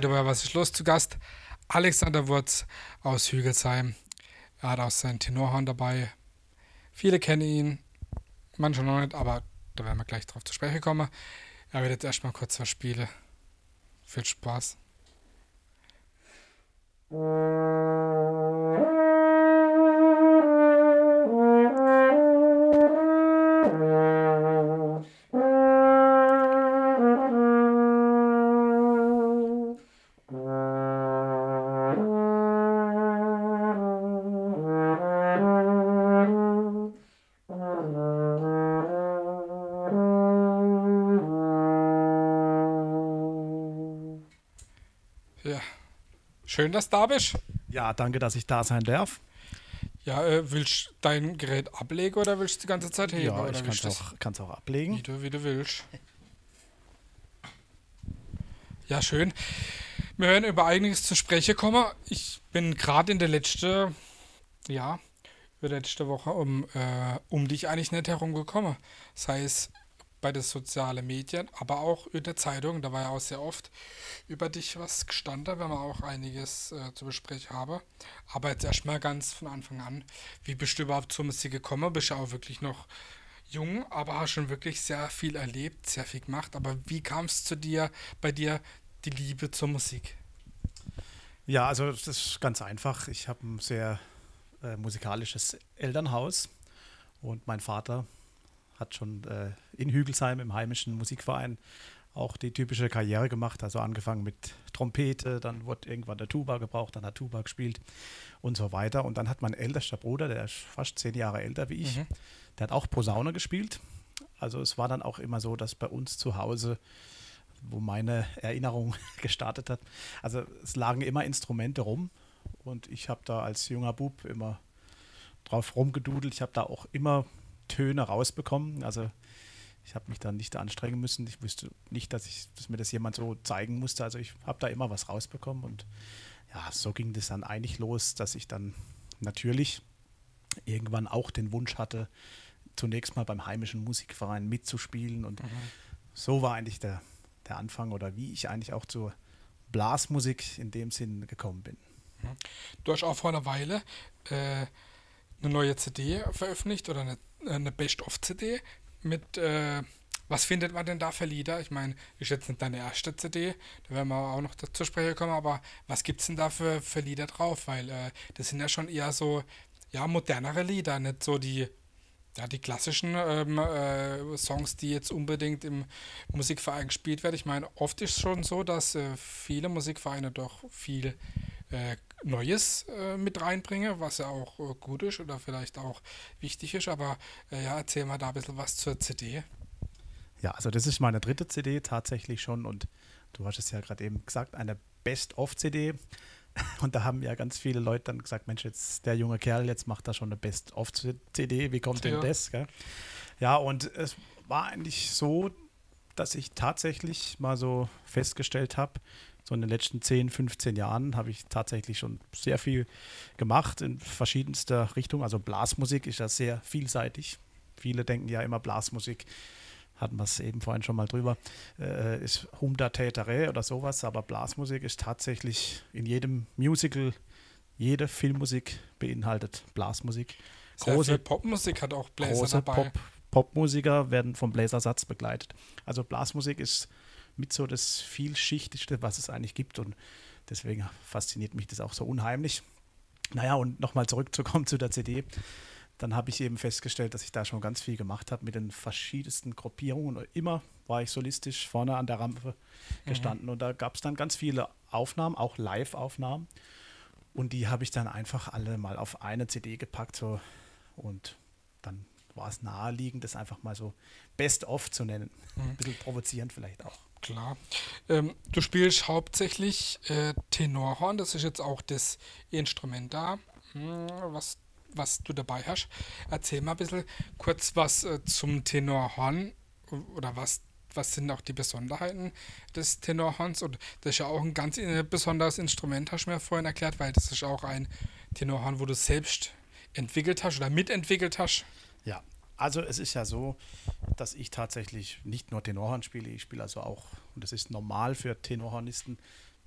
Heute bei Was ist los zu Gast Alexander Wurz aus Hügelsheim. Er hat auch sein Tenorhorn dabei. Viele kennen ihn, manche noch nicht, aber da werden wir gleich drauf zu sprechen kommen. Er wird jetzt erstmal kurz was spielen. Viel Spaß. Schön, dass du da bist. Ja, danke, dass ich da sein darf. Ja, äh, willst du dein Gerät ablegen oder willst du die ganze Zeit heben? Ja, ich kann es auch, kann's auch ablegen. Wie du, wie du willst. Ja, schön. Wir werden über einiges zu sprechen kommen. Ich bin gerade in der letzten, ja, über letzte Woche um, äh, um dich eigentlich nicht herumgekommen. Sei es bei den sozialen Medien, aber auch in der Zeitung. Da war ja auch sehr oft über dich was gestanden, wenn man auch einiges äh, zu besprechen habe. Aber jetzt erstmal ganz von Anfang an, wie bist du überhaupt zur Musik gekommen? Bist du auch wirklich noch jung, aber hast schon wirklich sehr viel erlebt, sehr viel gemacht. Aber wie kam es zu dir, bei dir, die Liebe zur Musik? Ja, also das ist ganz einfach. Ich habe ein sehr äh, musikalisches Elternhaus und mein Vater hat schon äh, in Hügelsheim im heimischen Musikverein auch die typische Karriere gemacht, also angefangen mit Trompete, dann wurde irgendwann der Tuba gebraucht, dann hat Tuba gespielt und so weiter. Und dann hat mein ältester Bruder, der ist fast zehn Jahre älter wie ich, mhm. der hat auch Posaune gespielt. Also es war dann auch immer so, dass bei uns zu Hause, wo meine Erinnerung gestartet hat, also es lagen immer Instrumente rum und ich habe da als junger Bub immer drauf rumgedudelt. Ich habe da auch immer Töne rausbekommen. Also ich habe mich dann nicht anstrengen müssen. Ich wusste nicht, dass, ich, dass mir das jemand so zeigen musste. Also ich habe da immer was rausbekommen. Und ja, so ging das dann eigentlich los, dass ich dann natürlich irgendwann auch den Wunsch hatte, zunächst mal beim heimischen Musikverein mitzuspielen. Und mhm. so war eigentlich der, der Anfang oder wie ich eigentlich auch zur Blasmusik in dem Sinn gekommen bin. Mhm. Du hast auch vor einer Weile äh, eine neue CD veröffentlicht oder eine, eine Best-of-CD mit, äh, was findet man denn da für Lieder? Ich meine, ist jetzt nicht deine erste CD, da werden wir auch noch dazu sprechen kommen, aber was gibt es denn da für, für Lieder drauf? Weil äh, das sind ja schon eher so, ja, modernere Lieder, nicht so die, ja, die klassischen ähm, äh, Songs, die jetzt unbedingt im Musikverein gespielt werden. Ich meine, oft ist es schon so, dass äh, viele Musikvereine doch viel äh, Neues äh, mit reinbringe, was ja auch äh, gut ist oder vielleicht auch wichtig ist. Aber äh, ja, erzähl mal da ein bisschen was zur CD. Ja, also das ist meine dritte CD tatsächlich schon und du hast es ja gerade eben gesagt, eine Best-of-CD. Und da haben ja ganz viele Leute dann gesagt, Mensch, jetzt der junge Kerl, jetzt macht er schon eine Best-of-CD, wie kommt denn ja. das? Gell? Ja, und es war eigentlich so, dass ich tatsächlich mal so festgestellt habe, so in den letzten 10, 15 Jahren habe ich tatsächlich schon sehr viel gemacht in verschiedenster Richtung. Also Blasmusik ist ja sehr vielseitig. Viele denken ja immer Blasmusik, hatten wir es eben vorhin schon mal drüber, äh, ist Humda Tätere oder sowas, aber Blasmusik ist tatsächlich in jedem Musical, jede Filmmusik beinhaltet Blasmusik. Große Popmusik hat auch Bläser große dabei. Pop, Popmusiker werden vom Bläsersatz begleitet. Also Blasmusik ist mit so das vielschichtigste, was es eigentlich gibt. Und deswegen fasziniert mich das auch so unheimlich. Naja, und nochmal zurückzukommen zu der CD. Dann habe ich eben festgestellt, dass ich da schon ganz viel gemacht habe mit den verschiedensten Gruppierungen. Und immer war ich solistisch vorne an der Rampe gestanden. Mhm. Und da gab es dann ganz viele Aufnahmen, auch Live-Aufnahmen. Und die habe ich dann einfach alle mal auf eine CD gepackt. So. Und dann war es naheliegend, das einfach mal so Best-of zu nennen. Mhm. Ein bisschen provozierend vielleicht auch. Klar. Ähm, du spielst hauptsächlich äh, Tenorhorn, das ist jetzt auch das Instrument da, hm, was, was du dabei hast. Erzähl mal ein bisschen kurz was äh, zum Tenorhorn oder was, was sind auch die Besonderheiten des Tenorhorns. Und das ist ja auch ein ganz äh, besonderes Instrument, hast du mir vorhin erklärt, weil das ist auch ein Tenorhorn, wo du selbst entwickelt hast oder mitentwickelt hast. Ja, also es ist ja so, dass ich tatsächlich nicht nur Tenorhorn spiele, ich spiele also auch, und das ist normal für Tenorhornisten,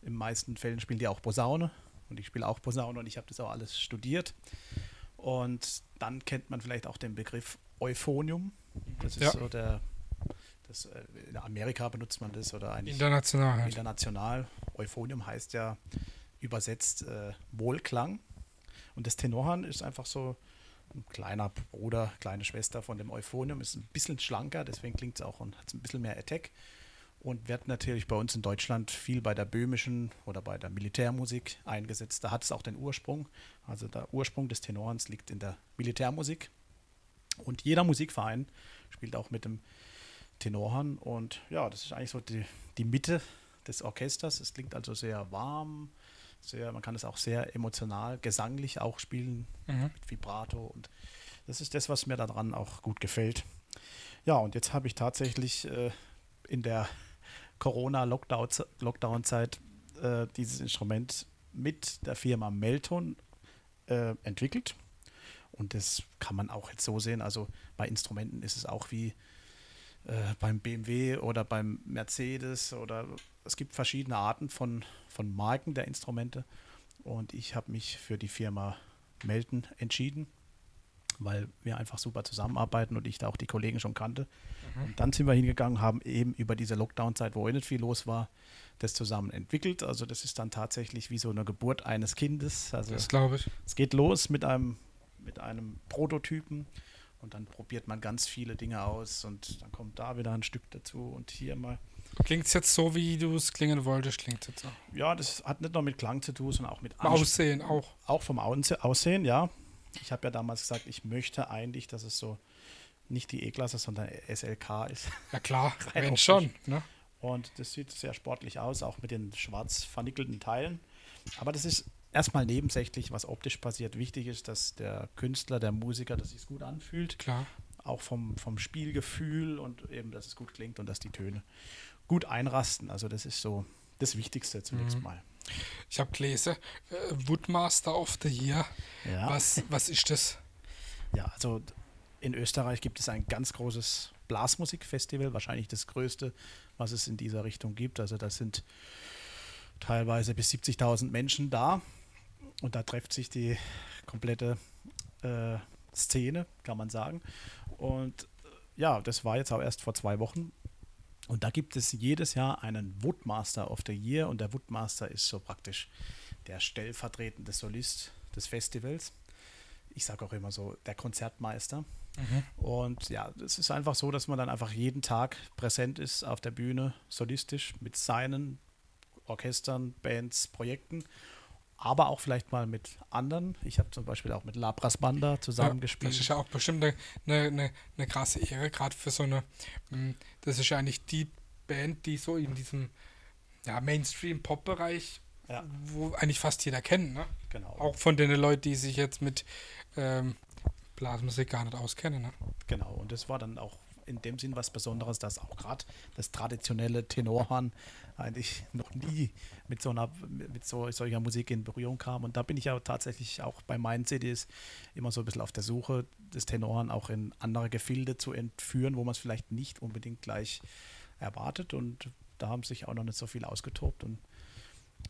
in meisten Fällen spielen die auch Posaune und ich spiele auch Posaune und ich habe das auch alles studiert. Und dann kennt man vielleicht auch den Begriff Euphonium. Das ist Ja. so der, das, äh, in Amerika benutzt man das oder eigentlich International halt. international. Euphonium heißt ja übersetzt äh, Wohlklang. Und das Tenorhorn ist einfach so ein kleiner Bruder, kleine Schwester von dem Euphonium, ist ein bisschen schlanker, deswegen klingt es auch und hat ein bisschen mehr Attack. Und wird natürlich bei uns in Deutschland viel bei der böhmischen oder bei der Militärmusik eingesetzt. Da hat es auch den Ursprung. Also der Ursprung des Tenorhorns liegt in der Militärmusik. Und jeder Musikverein spielt auch mit dem Tenorhorn. Und ja, das ist eigentlich so die, die Mitte des Orchesters. Es klingt also sehr warm, sehr, man kann es auch sehr emotional, gesanglich auch spielen, Mhm. mit Vibrato. Und das ist das, was mir daran auch gut gefällt. Ja, und jetzt habe ich tatsächlich äh, in der Corona-Lockdown-Zeit äh, dieses Instrument mit der Firma Melton äh, entwickelt. Und das kann man auch jetzt so sehen. Also bei Instrumenten ist es auch wie äh, beim BMW oder beim Mercedes oder es gibt verschiedene Arten von, von Marken der Instrumente. Und ich habe mich für die Firma Melton entschieden, weil wir einfach super zusammenarbeiten und ich da auch die Kollegen schon kannte. Und dann sind wir hingegangen, haben eben über diese Lockdown-Zeit, wo eh nicht viel los war, das zusammen entwickelt. Also das ist dann tatsächlich wie so eine Geburt eines Kindes. Also Das glaube ich. es geht los mit einem, mit einem Prototypen und dann probiert man ganz viele Dinge aus und dann kommt da wieder ein Stück dazu und hier mal. Klingt es jetzt so, wie du es klingen wolltest, klingt jetzt auch. Ja, das hat nicht nur mit Klang zu tun, sondern auch mit Beim Aussehen auch. auch vom Ausse- Aussehen, ja. Ich habe ja damals gesagt, ich möchte eigentlich, dass es so nicht die E-Klasse, sondern SLK ist. Ja klar, wenn schon. Ne? Und das sieht sehr sportlich aus, auch mit den schwarz vernickelten Teilen. Aber das ist erstmal nebensächlich, was optisch passiert. Wichtig ist, dass der Künstler, der Musiker, dass sich gut anfühlt. Klar. Auch vom, vom Spielgefühl und eben, dass es gut klingt und dass die Töne gut einrasten. Also das ist so das Wichtigste zunächst Mhm. mal. Ich habe gelesen, äh, Woodmaster of the Year. Ja. Was, was ist das? Ja, also in Österreich gibt es ein ganz großes Blasmusikfestival, wahrscheinlich das größte, was es in dieser Richtung gibt. Also das sind teilweise bis 70.000 Menschen da und da trifft sich die komplette äh, Szene, kann man sagen. Und äh, ja, das war jetzt auch erst vor zwei Wochen. Und da gibt es jedes Jahr einen Woodmaster of the Year und der Woodmaster ist so praktisch der stellvertretende Solist des Festivals. Ich sage auch immer so, der Konzertmeister. Und ja, es ist einfach so, dass man dann einfach jeden Tag präsent ist auf der Bühne, solistisch mit seinen Orchestern, Bands, Projekten, aber auch vielleicht mal mit anderen. Ich habe zum Beispiel auch mit Labras Banda zusammengespielt. Das ist ja auch bestimmt eine, eine, eine, krasse Ehre, gerade für so eine. mh, Das ist ja eigentlich die Band, die so in diesem ja, Mainstream-Pop-Bereich, Ja. wo eigentlich fast jeder kennt. Ne? genau. Auch von den Leuten, die sich jetzt mit ähm, Blasmusik gar nicht auskennen. Ne? Genau, und das war dann auch in dem Sinn was Besonderes, dass auch gerade das traditionelle Tenorhorn eigentlich noch nie mit so einer mit so, solcher Musik in Berührung kam. Und da bin ich ja tatsächlich auch bei meinen CDs immer so ein bisschen auf der Suche, das Tenorhorn auch in andere Gefilde zu entführen, wo man es vielleicht nicht unbedingt gleich erwartet. Und da haben sich auch noch nicht so viel ausgetobt und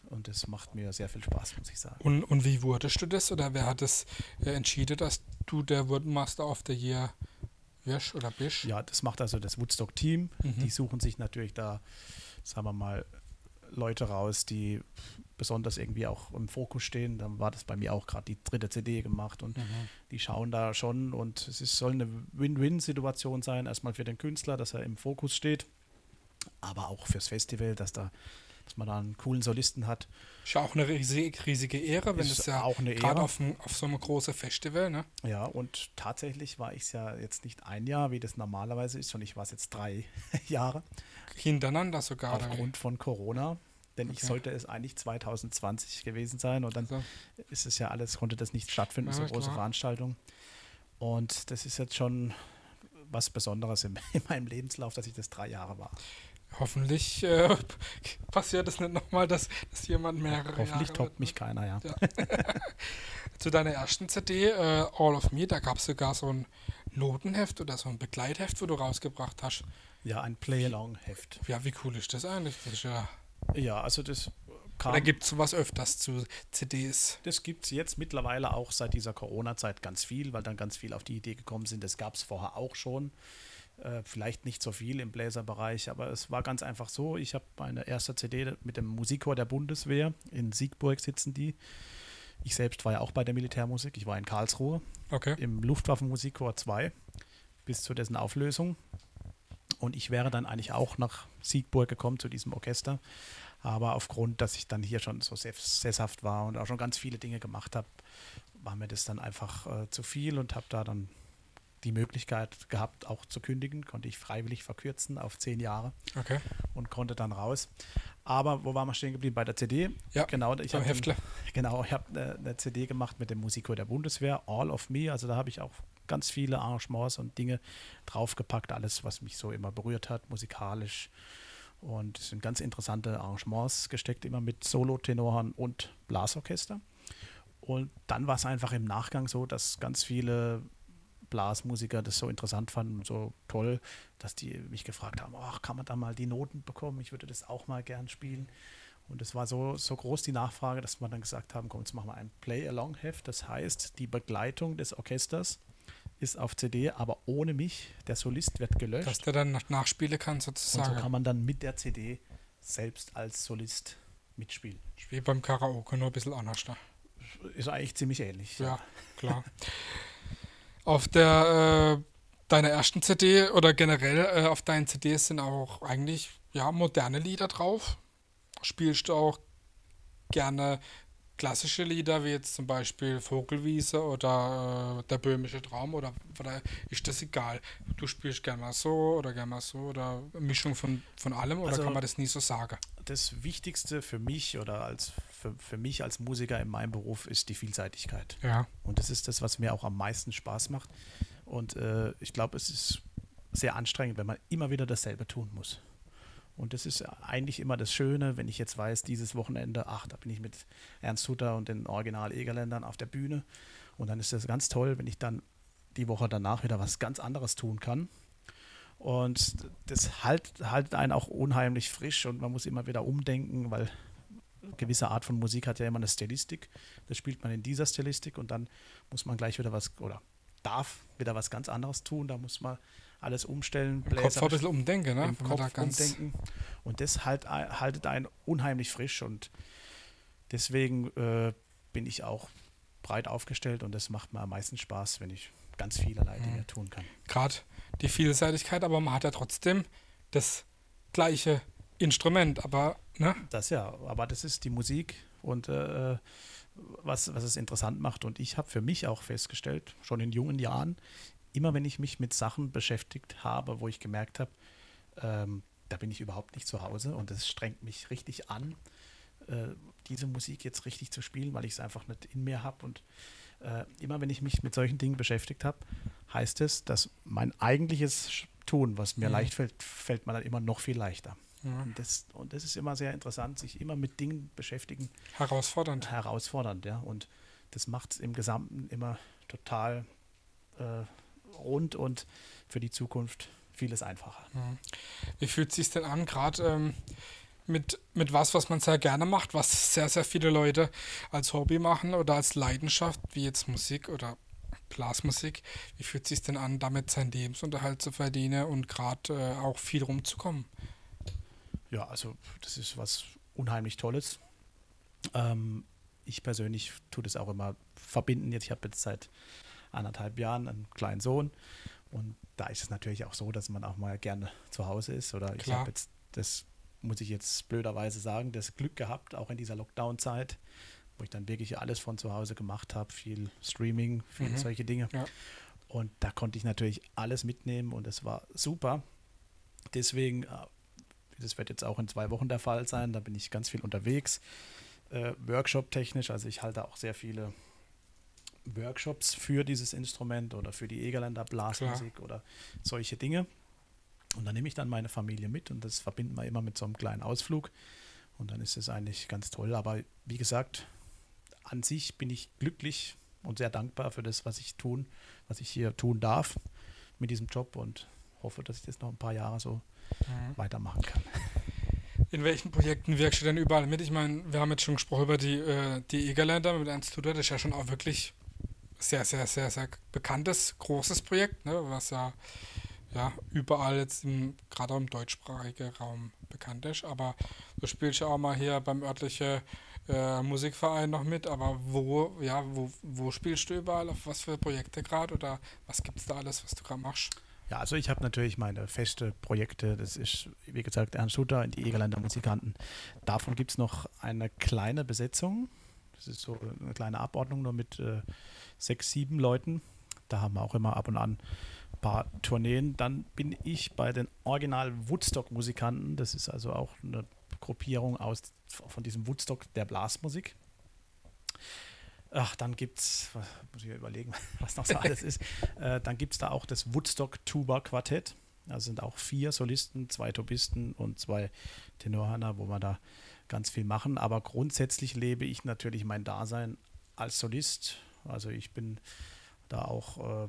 und das macht mir sehr viel Spaß, muss ich sagen. Und, und wie wurdest du das? Oder wer hat es äh, entschieden, dass du der Wurdenmaster of the Year wirst oder bist? Ja, das macht also das Woodstock-Team. Mhm. Die suchen sich natürlich da, sagen wir mal, Leute raus, die besonders irgendwie auch im Fokus stehen. Dann war das bei mir auch gerade die dritte CD gemacht und Mhm. die schauen da schon und es ist, soll eine Win-Win-Situation sein. Erstmal für den Künstler, dass er im Fokus steht, aber auch fürs Festival, dass da dass man da einen coolen Solisten hat. Ist ja auch eine riesige, riesige Ehre, wenn Ist es ja auch eine gerade auf, ein- auf so einem großen Festival, ne? Ja, und tatsächlich war ich es ja jetzt nicht ein Jahr, wie das normalerweise ist, sondern ich war es jetzt drei Jahre. Hintereinander sogar. aufgrund von Corona. Denn ich Okay. sollte es eigentlich 2020 gewesen sein und dann Also, ist es ja alles, konnte das nicht stattfinden, Ja, so große klar. Veranstaltung. Und das ist jetzt schon was Besonderes in, in meinem Lebenslauf, dass ich das drei Jahre war. Hoffentlich äh, passiert es nicht nochmal, dass, dass jemand mehrere Hoffentlich Jahre toppt mich keiner, ja. Ja. Zu deiner ersten CD, äh, All of Me, da gab es sogar so ein Notenheft oder so ein Begleitheft, wo du rausgebracht hast. Ja, ein Play-Along-Heft. Ja, wie cool ist das eigentlich? Das ist ja Ja, also das kam. Oder gibt es sowas öfters zu CDs? Das gibt es jetzt mittlerweile auch seit dieser Corona-Zeit ganz viel, weil dann ganz viel auf die Idee gekommen sind. Das gab es vorher auch schon. Äh, vielleicht nicht so viel im Bläserbereich, aber es war ganz einfach so. Ich habe meine erste CD mit dem Musikchor der Bundeswehr. In Siegburg sitzen die. Ich selbst war ja auch bei der Militärmusik. Ich war in Karlsruhe Okay. im Luftwaffenmusikchor 2 bis zu dessen Auflösung. Und ich wäre dann eigentlich auch nach Siegburg gekommen zu diesem Orchester. Aber aufgrund, dass ich dann hier schon so sess- sesshaft war und auch schon ganz viele Dinge gemacht habe, war mir das dann einfach äh, zu viel und habe da dann die Möglichkeit gehabt, auch zu kündigen. Konnte ich freiwillig verkürzen auf zehn Jahre Okay. und konnte dann raus. Aber wo waren wir stehen geblieben? Bei der CD. Ja, genau. Ich beim hab Heftle. Genau, ich habe eine, eine CD gemacht mit dem Musiker der Bundeswehr, All of Me. Also da habe ich auch ganz viele Arrangements und Dinge draufgepackt, alles, was mich so immer berührt hat, musikalisch. Und es sind ganz interessante Arrangements gesteckt, immer mit Solo-Tenoren und Blasorchester. Und dann war es einfach im Nachgang so, dass ganz viele Blasmusiker das so interessant fanden und so toll, dass die mich gefragt haben, ach, kann man da mal die Noten bekommen? Ich würde das auch mal gern spielen. Und es war so, so groß die Nachfrage, dass wir dann gesagt haben, komm, jetzt machen wir ein Play-Along-Heft. Das heißt, die Begleitung des Orchesters ist auf CD, aber ohne mich. Der Solist wird gelöscht. Dass der dann nach- nachspielen kann, und so sozusagen. kann man dann mit der CD selbst als Solist mitspielen. Wie beim Karaoke, nur ein bisschen anders. Ne? Ist eigentlich ziemlich ähnlich. Ja, klar. auf der äh, deiner ersten CD oder generell äh, auf deinen CDs sind auch eigentlich ja moderne Lieder drauf. Spielst du auch gerne klassische Lieder wie jetzt zum Beispiel Vogelwiese oder äh, der böhmische Traum oder, oder ist das egal? Du spielst gerne mal so oder gerne mal so oder Mischung von, von allem oder Also- kann man das nie so sagen? Das Wichtigste für mich oder als für, für mich als Musiker in meinem Beruf ist die Vielseitigkeit. Ja, Und das ist das, was mir auch am meisten Spaß macht. Und äh, ich glaube, es ist sehr anstrengend, wenn man immer wieder dasselbe tun muss. Und das ist eigentlich immer das Schöne, wenn ich jetzt weiß, dieses Wochenende, ach, da bin ich mit Ernst Hutter und den Original-Egerländern auf der Bühne. Und dann ist das ganz toll, wenn ich dann die Woche danach wieder was ganz anderes tun kann. Und das halt, haltet einen auch unheimlich frisch und man muss immer wieder umdenken, weil gewisse Art von Musik hat ja immer eine Stilistik. Das spielt man in dieser Stilistik und dann muss man gleich wieder was oder darf wieder was ganz anderes tun. Da muss man alles umstellen, im Kopf ein bisschen umdenken, ne? im Kopf umdenken. Und das halt, haltet einen unheimlich frisch und deswegen äh, bin ich auch breit aufgestellt und das macht mir am meisten Spaß, wenn ich ganz vielerlei Mhm. Dinge tun kann. gerade die Vielseitigkeit, aber man hat ja trotzdem das gleiche Instrument, aber ne? Das ja, aber das ist die Musik und äh, was, was es interessant macht. Und ich habe für mich auch festgestellt, schon in jungen Jahren, immer wenn ich mich mit Sachen beschäftigt habe, wo ich gemerkt habe, ähm, da bin ich überhaupt nicht zu Hause und es strengt mich richtig an, äh, diese Musik jetzt richtig zu spielen, weil ich es einfach nicht in mir habe. Und äh, immer wenn ich mich mit solchen Dingen beschäftigt habe, heißt es, dass mein eigentliches Tun, was mir Mhm. leicht fällt, fällt mir dann immer noch viel leichter. Ja, Und das, und das ist immer sehr interessant, sich immer mit Dingen beschäftigen, herausfordernd. herausfordernd, ja. Und das macht es im Gesamten immer total äh, rund und für die Zukunft vieles einfacher. Mhm. Wie fühlt es sich denn an, gerade ähm, mit, mit was, was man sehr gerne macht, was sehr, sehr viele Leute als Hobby machen oder als Leidenschaft, wie jetzt Musik oder Blasmusik. Wie fühlt es sich denn an, damit seinen Lebensunterhalt zu verdienen und gerade äh, auch viel rumzukommen? Ja, also das ist was unheimlich Tolles. Ähm, ich persönlich tue das auch immer verbinden. Jetzt, ich habe jetzt seit anderthalb Jahren einen kleinen Sohn und da ist es natürlich auch so, dass man auch mal gerne zu Hause ist. Oder ich Klar. habe jetzt, das muss ich jetzt blöderweise sagen, das Glück gehabt, auch in dieser Lockdown-Zeit, wo ich dann wirklich alles von zu Hause gemacht habe, viel Streaming, viel Mhm. solche Dinge. Ja. Und da konnte ich natürlich alles mitnehmen und es war super. Deswegen, äh, das wird jetzt auch in zwei Wochen der Fall sein, da bin ich ganz viel unterwegs, äh, Workshop-technisch, also ich halte auch sehr viele Workshops für dieses Instrument oder für die Egerländer Blasmusik oder solche Dinge. Und dann nehme ich dann meine Familie mit und das verbinden wir immer mit so einem kleinen Ausflug. Und dann ist es eigentlich ganz toll. Aber wie gesagt, an sich bin ich glücklich und sehr dankbar für das, was ich tun, was ich hier tun darf mit diesem Job und hoffe, dass ich das noch ein paar Jahre so Mhm. weitermachen kann. In welchen Projekten wirkst du denn überall mit? Ich meine, wir haben jetzt schon gesprochen über die, äh, die Egerländer mit Ernst Tudor. Das ist ja schon auch wirklich sehr, sehr, sehr, sehr bekanntes, großes Projekt, ne? was ja, ja überall jetzt gerade im deutschsprachigen Raum bekannt ist. Aber du spielst ja auch mal hier beim örtlichen äh, Musikverein noch mit. Aber wo, ja, wo, wo spielst du überall? Auf was für Projekte gerade? Oder was gibt es da alles, was du gerade machst? Ja, also ich habe natürlich meine feste Projekte. Das ist, wie gesagt, Ernst Schutter in die Egerländer Musikanten. Davon gibt es noch eine kleine Besetzung. Das ist so eine kleine Abordnung, nur mit äh, sechs, sieben Leuten. Da haben wir auch immer ab und an ein paar Tourneen. Dann bin ich bei den Original Woodstock-Musikanten. Das ist also auch eine Gruppierung aus, von diesem Woodstock der Blasmusik. Ach, dann gibt es, muss ich überlegen, was noch so alles ist. Äh, dann gibt es da auch das Woodstock Tuba Quartett. Da sind auch vier Solisten, zwei Tubisten und zwei Tenorhörner, wo wir da ganz viel machen. Aber grundsätzlich lebe ich natürlich mein Dasein als Solist. Also ich bin da auch äh,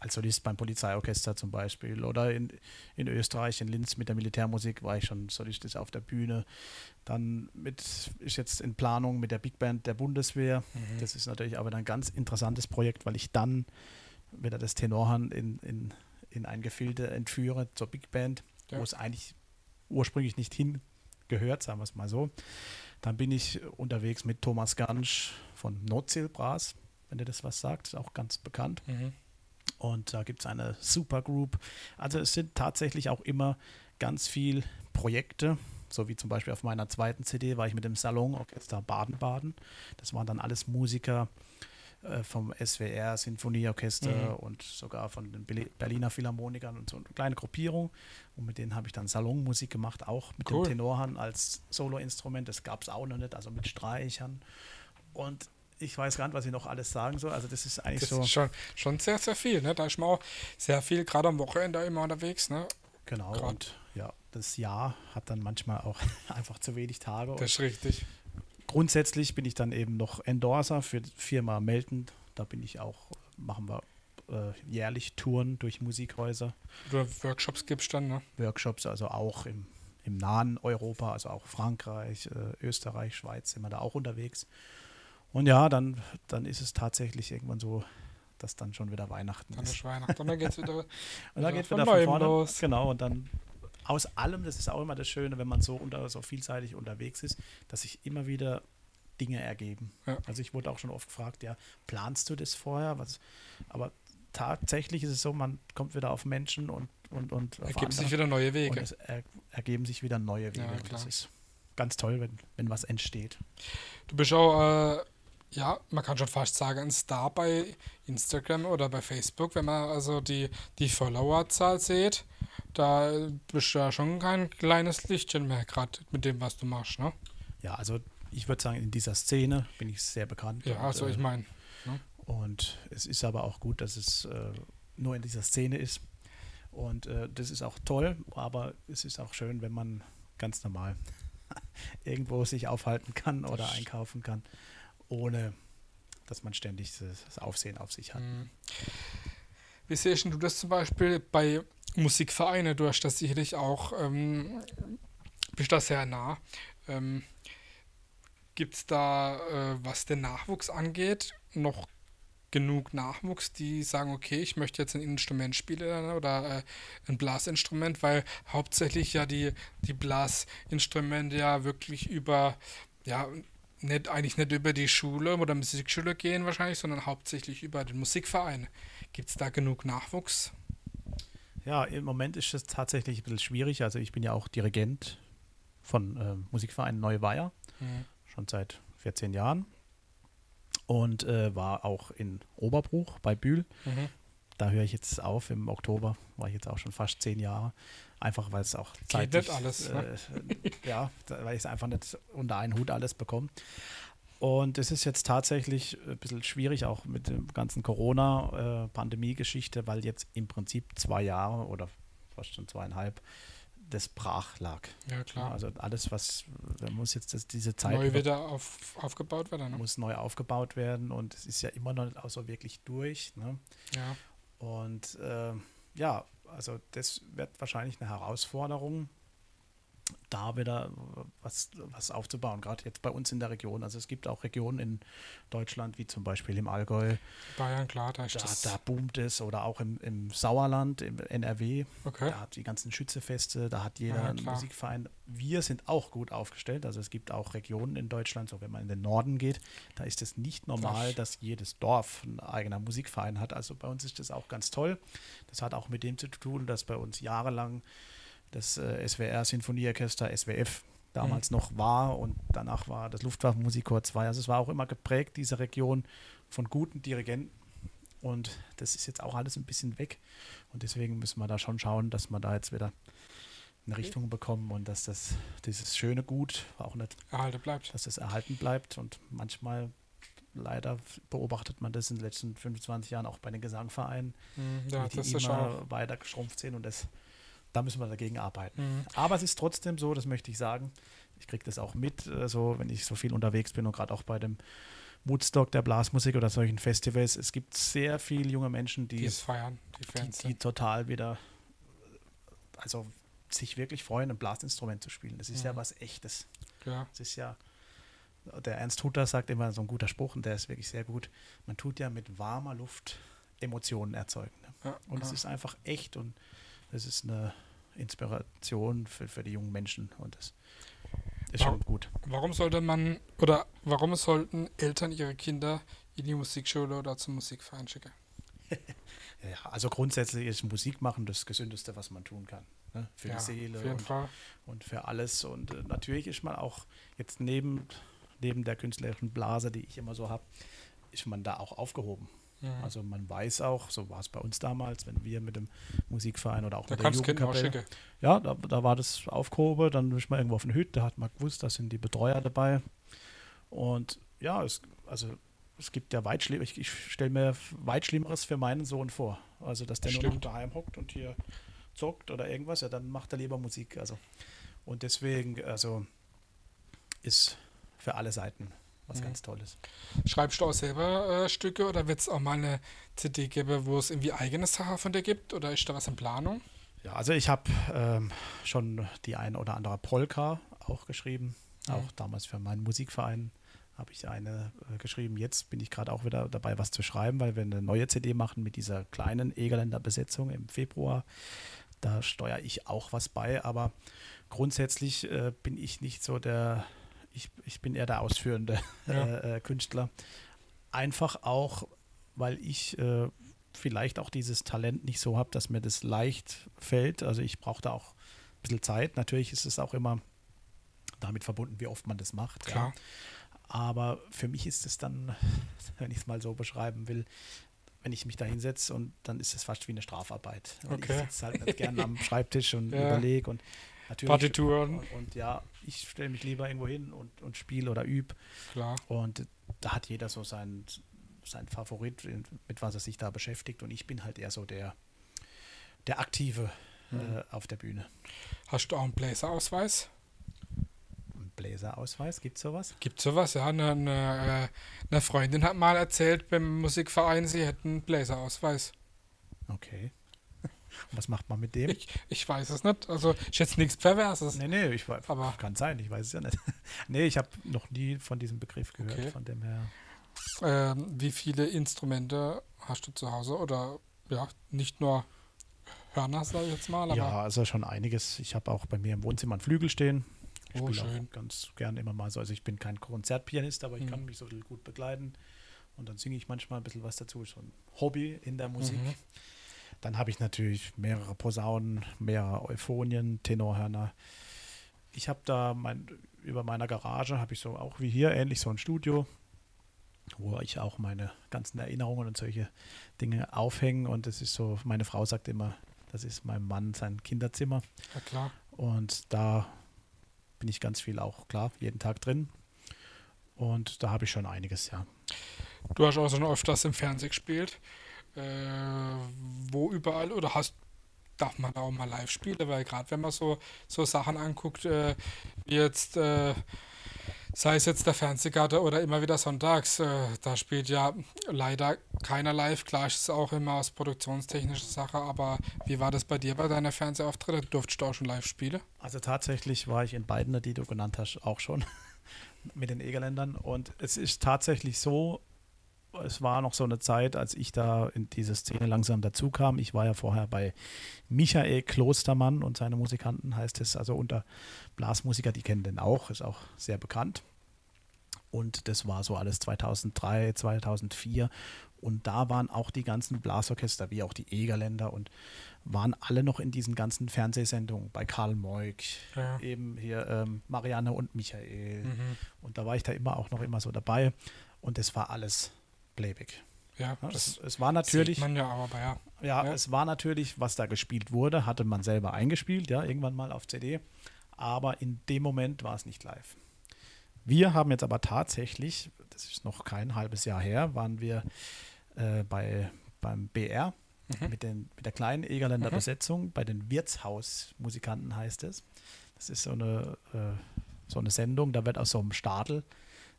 als Solist beim Polizeiorchester zum Beispiel oder in, in Österreich, in Linz mit der Militärmusik war ich schon Solist auf der Bühne. Dann mit, ist jetzt in Planung mit der Big Band der Bundeswehr. Mhm. Das ist natürlich aber ein ganz interessantes Projekt, weil ich dann wieder das Tenorhand in, in, in ein Gefilde entführe zur Big Band, ja. wo es eigentlich ursprünglich nicht hingehört, sagen wir es mal so. Dann bin ich unterwegs mit Thomas Gansch von Notzilbras wenn dir das was sagt, ist auch ganz bekannt. Mhm. Und da gibt es eine Supergroup. Also es sind tatsächlich auch immer ganz viel Projekte, so wie zum Beispiel auf meiner zweiten CD war ich mit dem Salonorchester Baden-Baden. Das waren dann alles Musiker äh, vom SWR Sinfonieorchester mhm. und sogar von den Berliner Philharmonikern und so eine kleine Gruppierung. Und mit denen habe ich dann Salonmusik gemacht, auch mit cool. dem Tenorhand als Soloinstrument. Das gab es auch noch nicht, also mit Streichern. Und ich weiß gar nicht, was ich noch alles sagen soll. Also das ist eigentlich das so. Ist schon, schon sehr, sehr viel. Ne? Da ist man auch sehr viel, gerade am Wochenende immer unterwegs. Ne? Genau. Grad. Und ja, das Jahr hat dann manchmal auch einfach zu wenig Tage. Das ist richtig. Grundsätzlich bin ich dann eben noch Endorser für die Firma Melton. Da bin ich auch, machen wir äh, jährlich Touren durch Musikhäuser. Oder Workshops gibt es dann, ne? Workshops, also auch im, im nahen Europa, also auch Frankreich, äh, Österreich, Schweiz sind wir da auch unterwegs. Und ja, dann, dann ist es tatsächlich irgendwann so, dass dann schon wieder Weihnachten dann ist. ist Weihnachten und dann geht es wieder, und dann geht wieder von, vorne los. Genau, und dann aus allem, das ist auch immer das Schöne, wenn man so, unter, so vielseitig unterwegs ist, dass sich immer wieder Dinge ergeben. Ja. Also ich wurde auch schon oft gefragt, ja, planst du das vorher? Was, aber tatsächlich ist es so, man kommt wieder auf Menschen und und und ergeben sich wieder neue Wege. Es er, ergeben sich wieder neue Wege. Ja, das ist ganz toll, wenn, wenn was entsteht. Du bist auch äh, ja, man kann schon fast sagen, ein Star bei Instagram oder bei Facebook, wenn man also die, die Followerzahl sieht, da bist du ja schon kein kleines Lichtchen mehr, gerade mit dem, was du machst, ne? Ja, also ich würde sagen, in dieser Szene bin ich sehr bekannt. Ja, also ich meine. Ne? Und es ist aber auch gut, dass es äh, nur in dieser Szene ist. Und äh, das ist auch toll, aber es ist auch schön, wenn man ganz normal irgendwo sich aufhalten kann oder einkaufen kann ohne dass man ständig das Aufsehen auf sich hat. Mhm. Wie siehst du das zum Beispiel bei Musikvereinen? Du hast das sicherlich auch, ähm, bist da sehr nah. Ähm, Gibt es da, äh, was den Nachwuchs angeht, noch genug Nachwuchs, die sagen, okay, ich möchte jetzt ein Instrument spielen oder äh, ein Blasinstrument, weil hauptsächlich ja die, die Blasinstrumente ja wirklich über ja, nicht, eigentlich nicht über die Schule oder Musikschule gehen wahrscheinlich, sondern hauptsächlich über den Musikverein. Gibt es da genug Nachwuchs? Ja, im Moment ist es tatsächlich ein bisschen schwierig. Also ich bin ja auch Dirigent von äh, Musikverein Neuweier, mhm. schon seit 14 Jahren. Und äh, war auch in Oberbruch bei Bühl. Mhm. Da höre ich jetzt auf. Im Oktober war ich jetzt auch schon fast zehn Jahre. Einfach weil es auch Geht nicht alles. Ne? Äh, ja, weil ich es einfach nicht unter einen Hut alles bekomme. Und es ist jetzt tatsächlich ein bisschen schwierig, auch mit der ganzen Corona-Pandemie-Geschichte, weil jetzt im Prinzip zwei Jahre oder fast schon zweieinhalb das brach lag. Ja, klar. Also alles, was, da muss jetzt das, diese Zeit. Neu wieder auf, aufgebaut werden. Ne? Muss neu aufgebaut werden und es ist ja immer noch nicht auch so wirklich durch. Ne? Ja. Und äh, ja, also das wird wahrscheinlich eine Herausforderung. Da wieder was, was aufzubauen, gerade jetzt bei uns in der Region. Also es gibt auch Regionen in Deutschland, wie zum Beispiel im Allgäu. Bayern, klar, da ist Da, das. da boomt es oder auch im, im Sauerland, im NRW. Okay. Da hat die ganzen Schützefeste, da hat jeder Ja, einen. Musikverein. Wir sind auch gut aufgestellt. Also es gibt auch Regionen in Deutschland, so wenn man in den Norden geht, da ist es nicht normal, Das- dass jedes Dorf ein eigener Musikverein hat. Also bei uns ist das auch ganz toll. Das hat auch mit dem zu tun, dass bei uns jahrelang das äh, SWR Sinfonieorchester SWF damals noch war und danach war das Luftwaffenmusikchor 2. Also es war auch immer geprägt, diese Region, von guten Dirigenten. Und das ist jetzt auch alles ein bisschen weg. Und deswegen müssen wir da schon schauen, dass wir da jetzt wieder eine Richtung bekommen und dass das dieses schöne Gut auch nicht, Erhalte bleibt. dass das erhalten bleibt. Und manchmal leider beobachtet man das in den letzten 25 Jahren auch bei den Gesangvereinen, Mhm, ja, die immer weiter geschrumpft sind und das, da müssen wir dagegen arbeiten. Mhm. Aber es ist trotzdem so, das möchte ich sagen, ich kriege das auch mit, äh, so wenn ich so viel unterwegs bin und gerade auch bei dem Woodstock der Blasmusik oder solchen Festivals. Es gibt sehr viele junge Menschen, Die die, es feiern, die die, Fans. die total wieder, also sich wirklich freuen, ein Blasinstrument zu spielen. Das ist ja Mhm. was Echtes. ja. Das ist ja, der Ernst Hutter sagt immer so ein guter Spruch und der ist wirklich sehr gut. Man tut ja mit warmer Luft Emotionen erzeugen. Ne? Ja, Und es ja. ist einfach echt und es ist eine Inspiration für, für die jungen Menschen und das ist Warum- schon gut. Warum sollte man oder warum sollten Eltern ihre Kinder in die Musikschule oder zum Musikverein schicken? Ja, also grundsätzlich ist Musik machen das Gesündeste, was man tun kann. Ne? Für ja, die Seele und, und für alles. Und äh, natürlich ist man auch jetzt neben, neben der künstlerischen Blase, die ich immer so habe, ist man da auch aufgehoben. Mhm. Also man weiß auch, so war es bei uns damals, wenn wir mit dem Musikverein oder auch da mit der Jugendkapelle, ja, da, da war das aufgehoben, dann ist man irgendwo auf eine Hütte, da hat man gewusst, da sind die Betreuer dabei. Und ja, es, also es gibt ja weit ich, ich stelle mir weit Schlimmeres für meinen Sohn vor. Also, dass der nur noch daheim hockt und hier zockt oder irgendwas, ja, dann macht er lieber Musik. Also. Und deswegen, also ist für alle Seiten was Mhm. ganz Tolles. Schreibst du auch selber äh, Stücke oder wird es auch mal eine CD geben, wo es irgendwie eigene Sachen von dir gibt? Oder ist da was in Planung? Ja, also ich habe ähm, schon die ein oder andere Polka auch geschrieben, Mhm. auch damals für meinen Musikverein habe ich eine äh, geschrieben. Jetzt bin ich gerade auch wieder dabei, was zu schreiben, weil wir eine neue CD machen mit dieser kleinen Egerländer Besetzung im Februar. Da steuere ich auch was bei, aber grundsätzlich äh, bin ich nicht so der, ich, ich bin eher der ausführende Ja. äh, äh, Künstler. Einfach auch, weil ich äh, vielleicht auch dieses Talent nicht so habe, dass mir das leicht fällt. Also ich brauche da auch ein bisschen Zeit. Natürlich ist es auch immer damit verbunden, wie oft man das macht. ja. Klar. Aber für mich ist es dann, wenn ich es mal so beschreiben will, wenn ich mich da hinsetze und dann ist es fast wie eine Strafarbeit. Und Okay. Ich sitze halt nicht gerne am Schreibtisch und Ja. überlege und natürlich. Partituren. Und, und ja, ich stelle mich lieber irgendwo hin und, und spiele oder übe. Klar. Und da hat jeder so seinen, sein Favorit, mit was er sich da beschäftigt. Und ich bin halt eher so der, der Aktive Mhm. äh, auf der Bühne. Hast du auch einen Bläserausweis? Ein Bläserausweis, gibt es sowas? Gibt sowas, ja. Eine, eine, äh, eine Freundin hat mal erzählt beim Musikverein, sie hätten einen Bläserausweis. Okay. Und was macht man mit dem? Ich, ich weiß es nicht. Also, ist jetzt nichts Perverses. Nee, nee, ich weiß, Aber- kann sein, ich weiß es ja nicht. nee, ich habe noch nie von diesem Begriff gehört, Okay. von dem her. Ähm, wie viele Instrumente hast du zu Hause? Oder ja, nicht nur Hörner, sage ich jetzt mal, Ja, also schon einiges. Ich habe auch bei mir im Wohnzimmer einen Flügel stehen. Ich Oh, spiele auch ganz gern immer mal so. Also ich bin kein Konzertpianist, aber ich Mhm. kann mich so gut begleiten. Und dann singe ich manchmal ein bisschen was dazu. Ist so ein Hobby in der Musik. Mhm. Dann habe ich natürlich mehrere Posaunen, mehrere Euphonien, Tenorhörner. Ich habe da mein, über meiner Garage habe ich so auch wie hier ähnlich so ein Studio, wo ich auch meine ganzen Erinnerungen und solche Dinge aufhänge. Und das ist so, meine Frau sagt immer, das ist meinem Mann sein Kinderzimmer. ja klar. Und da bin ich ganz viel auch klar, jeden Tag drin. Und da habe ich schon einiges, ja. Du hast auch schon öfters im Fernsehen gespielt. Äh, wo überall oder hast darf man da auch mal live spielen, weil gerade wenn man so, so Sachen anguckt, äh, wie jetzt äh, sei es jetzt der Fernsehgarten oder immer wieder sonntags, äh, da spielt ja leider keiner live. Klar ist es auch immer aus produktionstechnischer Sache, aber wie war das bei dir bei deiner Fernsehauftritte? Durftest du auch schon live spielen? Also tatsächlich war ich in beiden, die du genannt hast, auch schon mit den Egerländern. Und es ist tatsächlich so, es war noch so eine Zeit, als ich da in diese Szene langsam dazu kam. Ich war ja vorher bei Michael Klostermann und seine Musikanten, heißt es, also unter Blasmusiker, die kennen den auch, ist auch sehr bekannt. Und das war so alles 2003, 2004. Und da waren auch die ganzen Blasorchester, wie auch die Egerländer und waren alle noch in diesen ganzen Fernsehsendungen bei Karl Moik, ja. eben hier ähm, Marianne und Michael. Mhm. Und da war ich da immer auch noch immer so dabei. Und das war alles Playback. Ja, das, es, es war natürlich. Man ja, aber ja. ja. Ja, es war natürlich, was da gespielt wurde, hatte man selber eingespielt, ja, irgendwann mal auf CD. Aber in dem Moment war es nicht live. Wir haben jetzt aber tatsächlich, das ist noch kein halbes Jahr her, waren wir äh, bei, beim BR mhm. mit, den, mit der kleinen Egerländer mhm. Besetzung, bei den Wirtshausmusikanten heißt es. Das ist so eine, äh, so eine Sendung, da wird aus so einem Stadel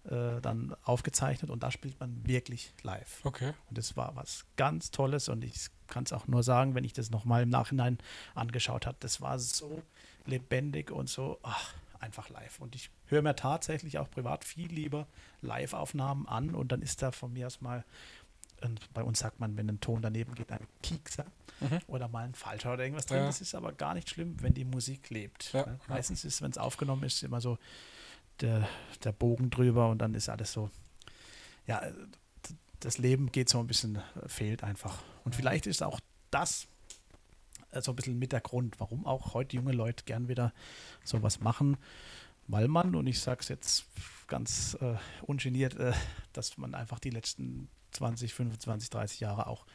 äh, dann aufgezeichnet und da spielt man wirklich live. Okay. Und das war was ganz Tolles und ich kann es auch nur sagen, wenn ich das nochmal im Nachhinein angeschaut habe, das war so lebendig und so ach, einfach live. Und ich höre mir tatsächlich auch privat viel lieber Live-Aufnahmen an und dann ist da von mir aus mal, bei uns sagt man, wenn ein Ton daneben geht, ein Kiekser mhm. oder mal ein Falscher oder irgendwas drin. Ja. Das ist aber gar nicht schlimm, wenn die Musik lebt. Ja. Meistens ist, wenn es aufgenommen ist, immer so, der, der Bogen drüber und dann ist alles so, ja, das Leben geht so ein bisschen, fehlt einfach. Und vielleicht ist auch das äh, so ein bisschen mit der Grund, warum auch heute junge Leute gern wieder sowas machen, weil man, und ich sage es jetzt ganz äh, ungeniert, äh, dass man einfach die letzten 20, 25, 30 Jahre auch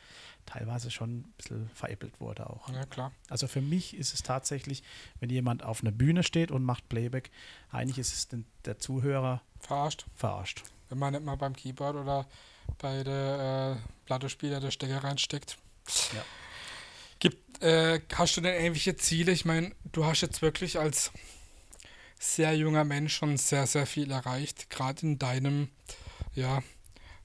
teilweise schon ein bisschen veräppelt wurde auch. Ja, klar. Also für mich ist es tatsächlich, wenn jemand auf einer Bühne steht und macht Playback, eigentlich ist es den, der Zuhörer verarscht. Verarscht. Wenn man nicht mal beim Keyboard oder bei der äh, Plattespieler der Stecker reinsteckt. Ja. Gibt, äh, hast du denn irgendwelche Ziele? Ich meine, du hast jetzt wirklich als sehr junger Mensch schon sehr, sehr viel erreicht, gerade in deinem, ja,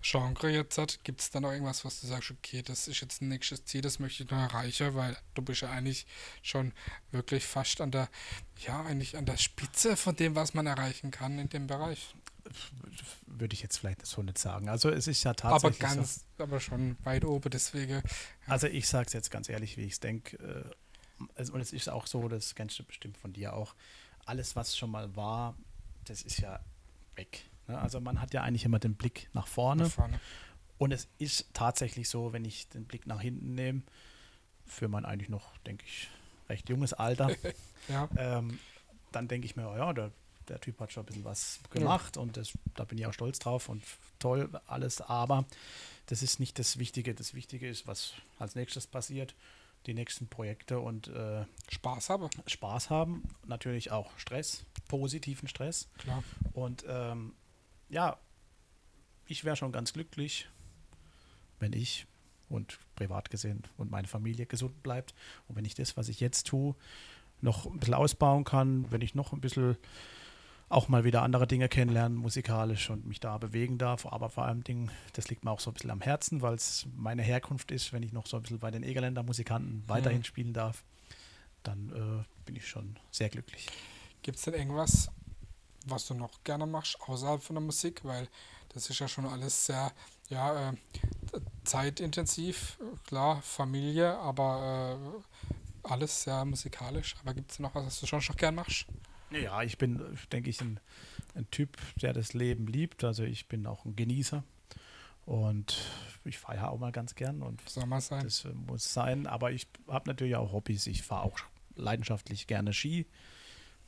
Genre jetzt hat, gibt es da noch irgendwas, was du sagst, okay, das ist jetzt ein nächstes Ziel, das möchte ich noch erreichen, weil du bist ja eigentlich schon wirklich fast an der, ja, eigentlich an der Spitze von dem, was man erreichen kann in dem Bereich. Würde ich jetzt vielleicht so nicht sagen. Also es ist ja tatsächlich. Aber ganz, so, aber schon weit oben, deswegen. Ja. Also ich sage es jetzt ganz ehrlich, wie ich es denke. Äh, und es ist auch so, das kennst du bestimmt von dir auch. Alles, was schon mal war, das ist ja weg. Ne? Also man hat ja eigentlich immer den Blick nach vorne. nach vorne. Und es ist tatsächlich so, wenn ich den Blick nach hinten nehme, für mein eigentlich noch, denke ich, recht junges Alter, ja. ähm, dann denke ich mir, oh ja, der, der, Typ hat schon ein bisschen was gemacht ja. und das, da bin ich auch stolz drauf und toll alles, aber das ist nicht das Wichtige. Das Wichtige ist, was als nächstes passiert, die nächsten Projekte und äh, Spaß haben. Spaß haben, natürlich auch Stress, positiven Stress. Klar. Und ähm, ja, ich wäre schon ganz glücklich, wenn ich und privat gesehen und meine Familie gesund bleibt. Und wenn ich das, was ich jetzt tue, noch ein bisschen ausbauen kann, wenn ich noch ein bisschen auch mal wieder andere Dinge kennenlernen, musikalisch und mich da bewegen darf. Aber vor allem Dingen, das liegt mir auch so ein bisschen am Herzen, weil es meine Herkunft ist, wenn ich noch so ein bisschen bei den Egerländer Musikanten mhm. weiterhin spielen darf, dann äh, bin ich schon sehr glücklich. Gibt es denn irgendwas, was du noch gerne machst außerhalb von der Musik, weil das ist ja schon alles sehr ja, äh, zeitintensiv, klar, Familie, aber äh, alles sehr musikalisch. Aber gibt es noch was, was du schon noch gern machst? Ja, ich bin, denke ich, ein, ein Typ, der das Leben liebt. Also ich bin auch ein Genießer und ich feiere auch mal ganz gern und Soll mal sein. das muss sein. Aber ich habe natürlich auch Hobbys. Ich fahre auch leidenschaftlich gerne Ski.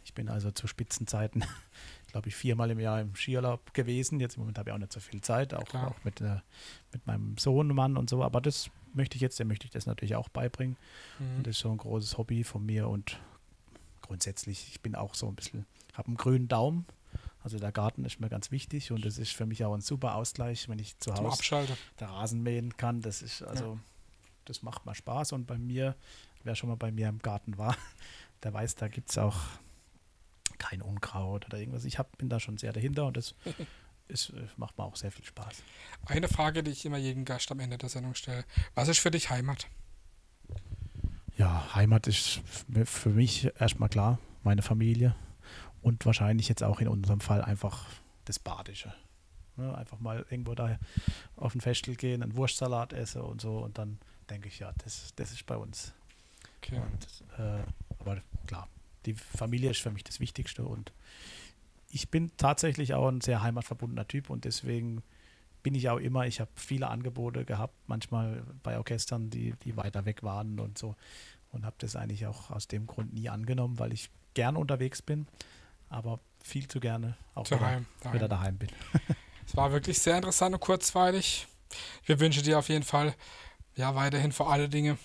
Ich bin also zu Spitzenzeiten, glaube ich, viermal im Jahr im Skiurlaub gewesen. Jetzt im Moment habe ich auch nicht so viel Zeit, auch, auch mit, äh, mit meinem Sohnemann und so. Aber das möchte ich jetzt, dem möchte ich das natürlich auch beibringen. Mhm. Und das ist so ein großes Hobby von mir. Und grundsätzlich, ich bin auch so ein bisschen, habe einen grünen Daumen. Also der Garten ist mir ganz wichtig und das ist für mich auch ein super Ausgleich, wenn ich zu Hause der Rasen mähen kann. Das ist also, ja. das macht mal Spaß. Und bei mir, wer schon mal bei mir im Garten war, der weiß, da gibt es auch kein Unkraut oder irgendwas. Ich hab, bin da schon sehr dahinter und das ist, äh, macht mir auch sehr viel Spaß. Eine Frage, die ich immer jedem Gast am Ende der Sendung stelle. Was ist für dich Heimat? Ja, Heimat ist für mich erstmal klar, meine Familie und wahrscheinlich jetzt auch in unserem Fall einfach das Badische. Ja, einfach mal irgendwo da auf den Festel gehen, einen Wurstsalat essen und so und dann denke ich, ja, das, das ist bei uns. Okay. Und, äh, aber klar, die Familie ist für mich das Wichtigste und ich bin tatsächlich auch ein sehr heimatverbundener Typ und deswegen bin ich auch immer, ich habe viele Angebote gehabt, manchmal bei Orchestern, die, die weiter weg waren und so und habe das eigentlich auch aus dem Grund nie angenommen, weil ich gern unterwegs bin, aber viel zu gerne auch zu wieder, daheim, daheim. wieder daheim bin. Es war wirklich sehr interessant und kurzweilig. Wir wünschen dir auf jeden Fall ja weiterhin vor alle Dinge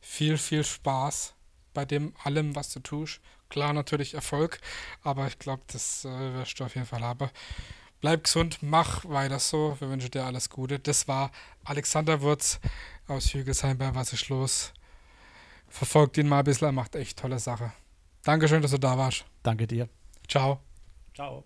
viel, viel Spaß bei dem allem, was du tust. Klar, natürlich Erfolg, aber ich glaube, das äh, wirst du auf jeden Fall haben. Bleib gesund, mach weiter so. Wir wünschen dir alles Gute. Das war Alexander Wurz aus Hügelsheim bei Was ist los? Verfolgt ihn mal ein bisschen, er macht echt tolle Sache. Dankeschön, dass du da warst. Danke dir. Ciao. Ciao.